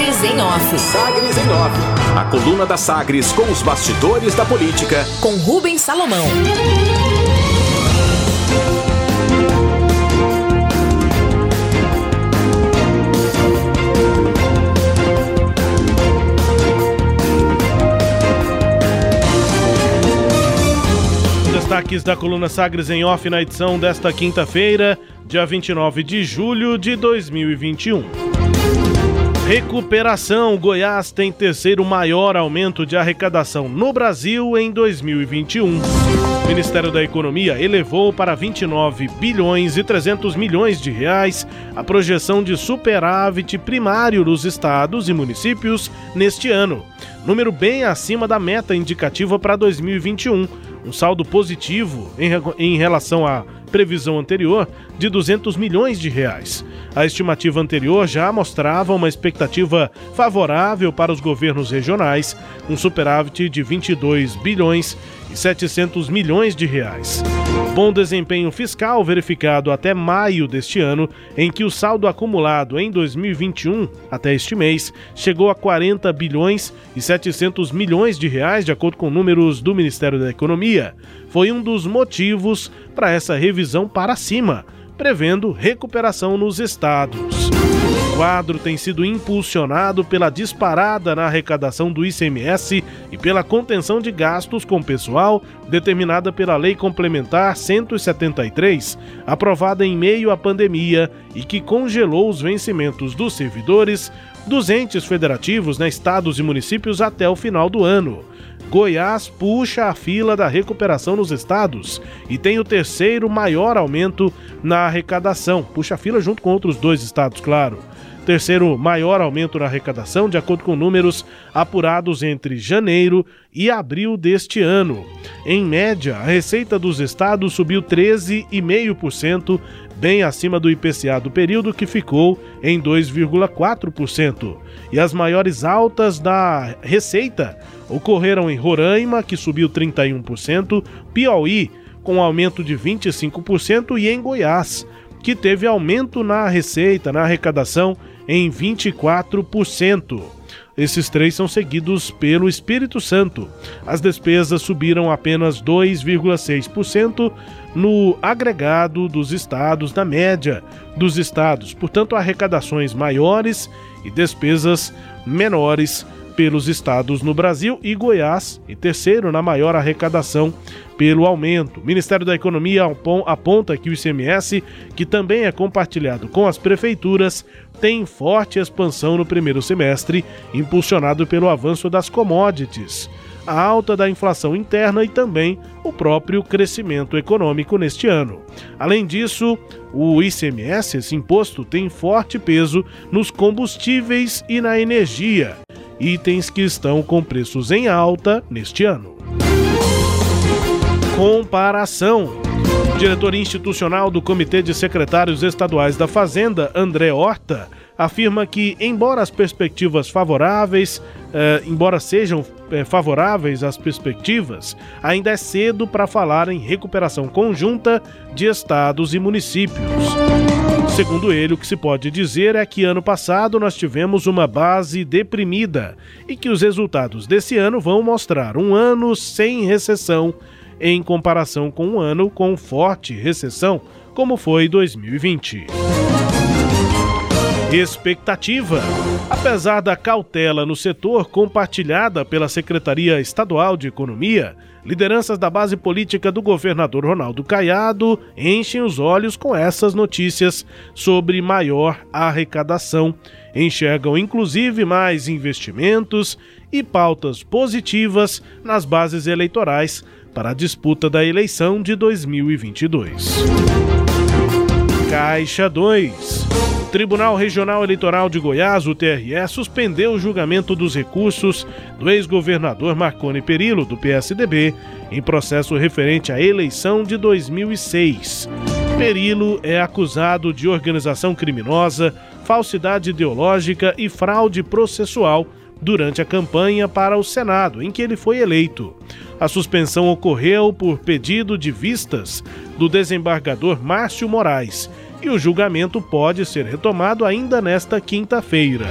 Sagres em Off. Sagres em Off. A coluna da Sagres com os bastidores da política. Com Rubens Salomão. Destaques da coluna Sagres em Off na edição desta quinta-feira, dia 29 de julho de 2021. Recuperação: Goiás tem terceiro maior aumento de arrecadação no Brasil em 2021. O Ministério da Economia elevou para 29 bilhões e 300 milhões de reais a projeção de superávit primário nos estados e municípios neste ano, número bem acima da meta indicativa para 2021 um. Saldo positivo em, em relação à previsão anterior de 200 milhões de reais. A estimativa anterior já mostrava uma expectativa favorável para os governos regionais, um superávit de 22 bilhões e 700 milhões de reais. Bom desempenho fiscal verificado até maio deste ano, em que o saldo acumulado em 2021 até este mês chegou a 40 bilhões e 700 milhões de reais, de acordo com números do Ministério da Economia, foi um dos motivos para essa revisão para cima prevendo recuperação nos estados. Quadro tem sido impulsionado pela disparada na arrecadação do ICMS e pela contenção de gastos com pessoal determinada pela Lei Complementar 173, aprovada em meio à pandemia e que congelou os vencimentos dos servidores dos entes federativos, né, estados e municípios até o final do ano. Goiás puxa a fila da recuperação nos estados e tem o terceiro maior aumento na arrecadação. Puxa a fila junto com outros dois estados, claro. Terceiro maior aumento na arrecadação, de acordo com números apurados entre janeiro e abril deste ano. Em média, a receita dos estados subiu 13,5%, bem acima do IPCA do período, que ficou em 2,4%. E as maiores altas da receita ocorreram em Roraima, que subiu 31%, Piauí, com aumento de 25%, e em Goiás, que teve aumento na receita, na arrecadação, em 24%. Esses três são seguidos pelo Espírito Santo. As despesas subiram apenas 2,6% no agregado dos estados, na média dos estados. Portanto, arrecadações maiores e despesas menores pelos estados no Brasil e Goiás, em terceiro na maior arrecadação pelo aumento. O Ministério da Economia aponta que o ICMS, que também é compartilhado com as prefeituras, tem forte expansão no primeiro semestre, impulsionado pelo avanço das commodities, a alta da inflação interna e também o próprio crescimento econômico neste ano. Além disso, o ICMS, esse imposto, tem forte peso nos combustíveis e na energia itens que estão com preços em alta neste ano. Comparação. O diretor institucional do Comitê de Secretários Estaduais da Fazenda, André Horta, afirma que, embora as perspectivas favoráveis, eh, embora sejam eh, favoráveis as perspectivas, ainda é cedo para falar em recuperação conjunta de estados e municípios. Segundo ele, o que se pode dizer é que ano passado nós tivemos uma base deprimida e que os resultados desse ano vão mostrar um ano sem recessão em comparação com um ano com forte recessão, como foi 2020. Expectativa. Apesar da cautela no setor compartilhada pela Secretaria Estadual de Economia, lideranças da base política do governador Ronaldo Caiado enchem os olhos com essas notícias sobre maior arrecadação. Enxergam inclusive mais investimentos e pautas positivas nas bases eleitorais para a disputa da eleição de 2022. Caixa 2. Tribunal Regional Eleitoral de Goiás, o TRE, suspendeu o julgamento dos recursos do ex-governador Marconi Perillo, do PSDB, em processo referente à eleição de 2006. Perillo é acusado de organização criminosa, falsidade ideológica e fraude processual durante a campanha para o Senado, em que ele foi eleito. A suspensão ocorreu por pedido de vistas do desembargador Márcio Moraes e o julgamento pode ser retomado ainda nesta quinta-feira.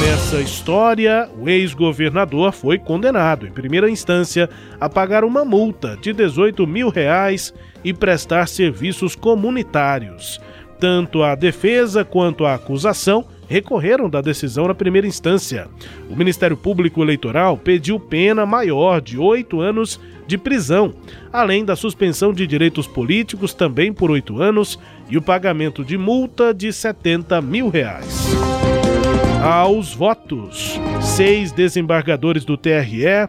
Nessa história, o ex-governador foi condenado, em primeira instância, a pagar uma multa de 18 mil reais e prestar serviços comunitários. Tanto a defesa quanto a acusação recorreram da decisão na primeira instância. O Ministério Público Eleitoral pediu pena maior de oito anos de prisão, além da suspensão de direitos políticos também por oito anos e o pagamento de multa de 70 mil reais. Aos votos, seis desembargadores do TRE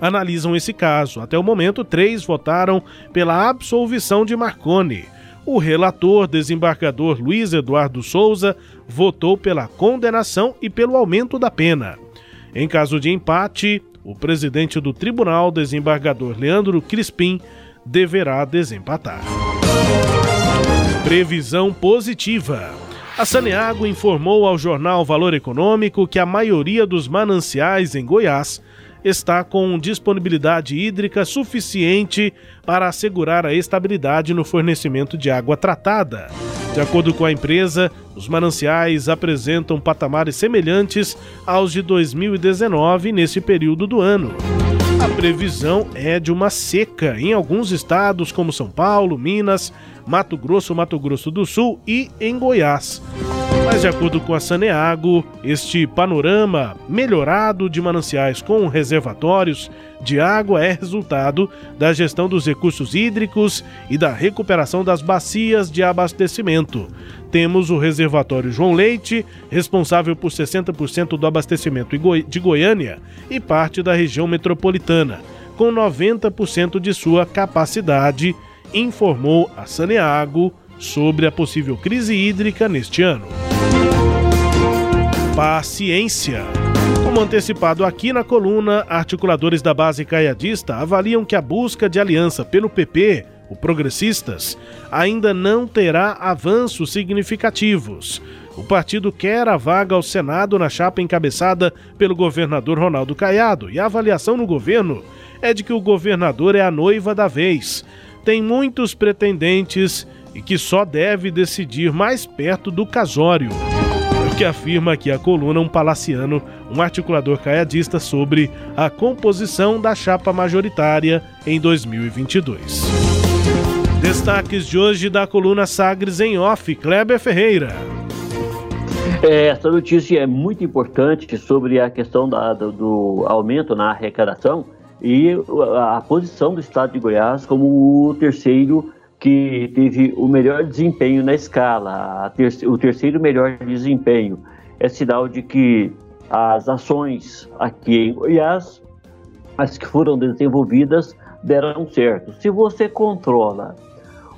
analisam esse caso. Até o momento, três votaram pela absolvição de Marconi. O relator, desembargador Luiz Eduardo Souza, votou pela condenação e pelo aumento da pena. Em caso de empate, o presidente do tribunal, desembargador Leandro Crispim, deverá desempatar. Previsão positiva. A Saneago informou ao jornal Valor Econômico que a maioria dos mananciais em Goiás está com disponibilidade hídrica suficiente para assegurar a estabilidade no fornecimento de água tratada. De acordo com a empresa, os mananciais apresentam patamares semelhantes aos de 2019 nesse período do ano. A previsão é de uma seca em alguns estados, como São Paulo, Minas, Mato Grosso, Mato Grosso do Sul e em Goiás. Mas, de acordo com a Saneago, este panorama melhorado de mananciais com reservatórios de água é resultado da gestão dos recursos hídricos e da recuperação das bacias de abastecimento. Temos o reservatório João Leite, responsável por 60% do abastecimento de Goiânia e parte da região metropolitana, com 90% de sua capacidade, informou a Saneago sobre a possível crise hídrica neste ano. Paciência. Como antecipado aqui na coluna, articuladores da base caiadista avaliam que a busca de aliança pelo PP, o Progressistas, ainda não terá avanços significativos. O partido quer a vaga ao Senado na chapa encabeçada pelo governador Ronaldo Caiado e a avaliação no governo é de que o governador é a noiva da vez. Tem muitos pretendentes e que só deve decidir mais perto do casório. Que afirma aqui a coluna um palaciano, um articulador caiadista sobre a composição da chapa majoritária em 2022. Destaques de hoje da coluna Sagres em Off, Kleber Ferreira. É, essa notícia é muito importante sobre a questão da, do, do, aumento na arrecadação e a posição do estado de Goiás como o terceiro que teve o melhor desempenho na escala, ter o terceiro melhor desempenho. É sinal de que as ações aqui em Goiás, as que foram desenvolvidas, deram certo. Se você controla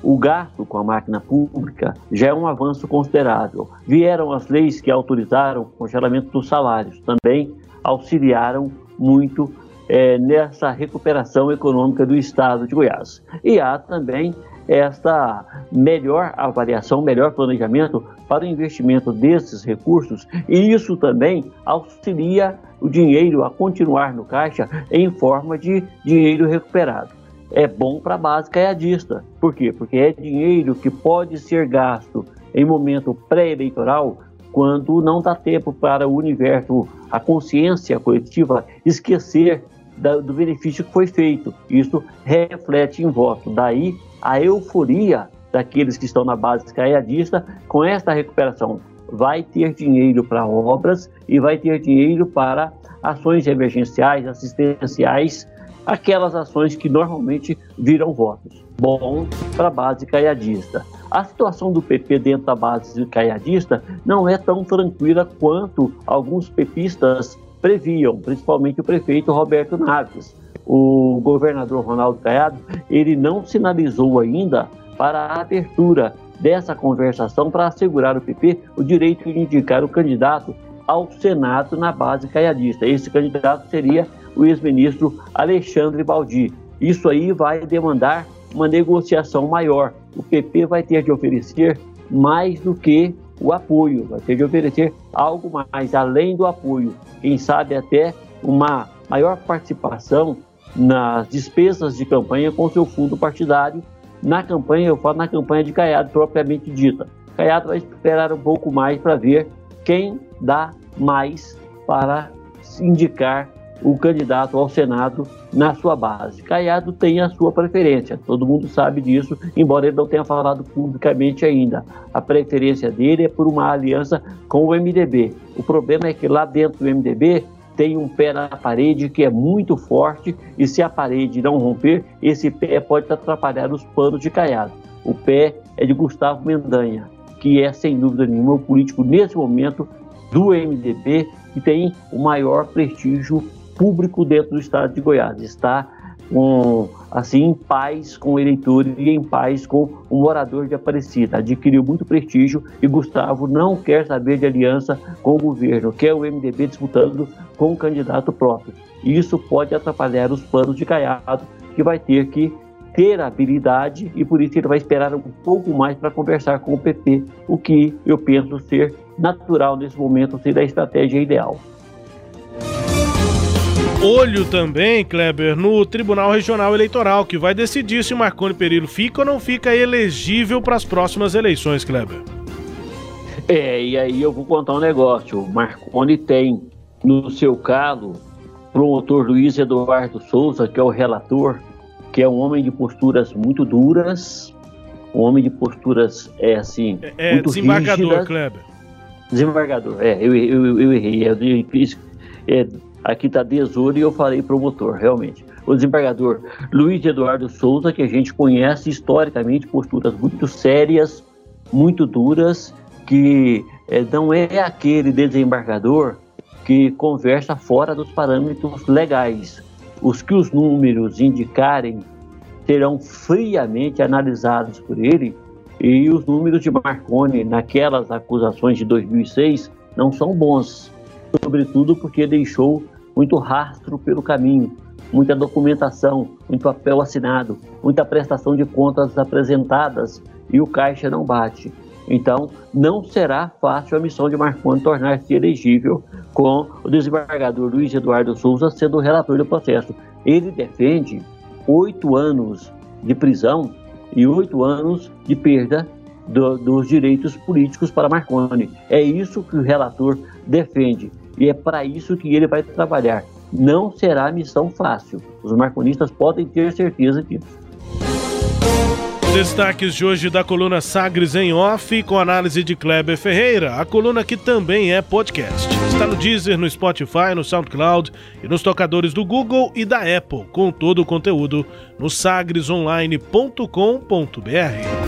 o gasto com a máquina pública, já é um avanço considerável. Vieram as leis que autorizaram o congelamento dos salários, também auxiliaram muito é, nessa recuperação econômica do estado de Goiás. E há também esta melhor avaliação, melhor planejamento para o investimento desses recursos e isso também auxilia o dinheiro a continuar no caixa em forma de dinheiro recuperado. É bom para a base caiadista. Por quê? Porque é dinheiro que pode ser gasto em momento pré-eleitoral quando não dá tempo para o universo, a consciência coletiva, esquecer do benefício que foi feito. Isso reflete em voto. Daí a euforia daqueles que estão na base caiadista com esta recuperação. Vai ter dinheiro para obras e vai ter dinheiro para ações emergenciais, assistenciais, aquelas ações que normalmente viram votos. Bom para a base caiadista. A situação do PP dentro da base caiadista não é tão tranquila quanto alguns pepistas previam, principalmente o prefeito Roberto Naves o governador Ronaldo Caiado, ele não sinalizou ainda para a abertura dessa conversação para assegurar o PP o direito de indicar o candidato ao Senado na base caiadista. Esse candidato seria o ex-ministro Alexandre Baldi. Isso aí vai demandar uma negociação maior. O PP vai ter de oferecer mais do que o apoio, vai ter de oferecer algo mais além do apoio. Quem sabe até uma maior participação nas despesas de campanha com seu fundo partidário. Na campanha, eu falo na campanha de Caiado propriamente dita. Caiado vai esperar um pouco mais para ver quem dá mais para indicar o candidato ao Senado na sua base. Caiado tem a sua preferência, todo mundo sabe disso, embora ele não tenha falado publicamente ainda. A preferência dele é por uma aliança com o MDB. O problema é que lá dentro do MDB tem um pé na parede que é muito forte e se a parede não romper, esse pé pode atrapalhar os planos de Caiado. O pé é de Gustavo Mendanha, que é sem dúvida nenhuma o político nesse momento do MDB que tem o maior prestígio público dentro do estado de Goiás. Está com, assim, em paz com o eleitor e em paz com o morador de Aparecida. Adquiriu muito prestígio e Gustavo não quer saber de aliança com o governo, quer o MDB disputando com um candidato próprio. Isso pode atrapalhar os planos de Caiado, que vai ter que ter habilidade e por isso ele vai esperar um pouco mais para conversar com o PP, o que eu penso ser natural nesse momento, ser a estratégia ideal. Olho também, Kleber, no Tribunal Regional Eleitoral, que vai decidir se Marconi Perillo fica ou não fica elegível para as próximas eleições, Kleber. É, e aí eu vou contar um negócio. O Marconi tem no seu caso promotor Luiz Eduardo Souza, que é o relator, que é um homem de posturas muito duras, um homem de posturas, é assim, é, é muito desembargador, rígidas. Kleber. Desembargador, é, eu, eu, eu errei. Eu, é, aqui está Desoro e eu falei promotor, realmente. O desembargador Luiz Eduardo Souza, que a gente conhece historicamente, posturas muito sérias, muito duras, que é, não é aquele desembargador que conversa fora dos parâmetros legais. Os que os números indicarem serão friamente analisados por ele e os números de Marconi naquelas acusações de 2006 não são bons, sobretudo porque deixou muito rastro pelo caminho, muita documentação, muito papel assinado, muita prestação de contas apresentadas e o caixa não bate. Então, não será fácil a missão de Marconi tornar-se elegível com o desembargador Luiz Eduardo Souza sendo o relator do processo. Ele defende oito anos de prisão e oito anos de perda do, dos direitos políticos para Marconi. É isso que o relator defende. E é para isso que ele vai trabalhar. Não será missão fácil. Os marconistas podem ter certeza disso. Destaques de hoje da coluna Sagres em Off, com análise de Kleber Ferreira, a coluna que também é podcast. Está no Deezer, no Spotify, no SoundCloud e nos tocadores do Google e da Apple, com todo o conteúdo no sagresonline.com.br.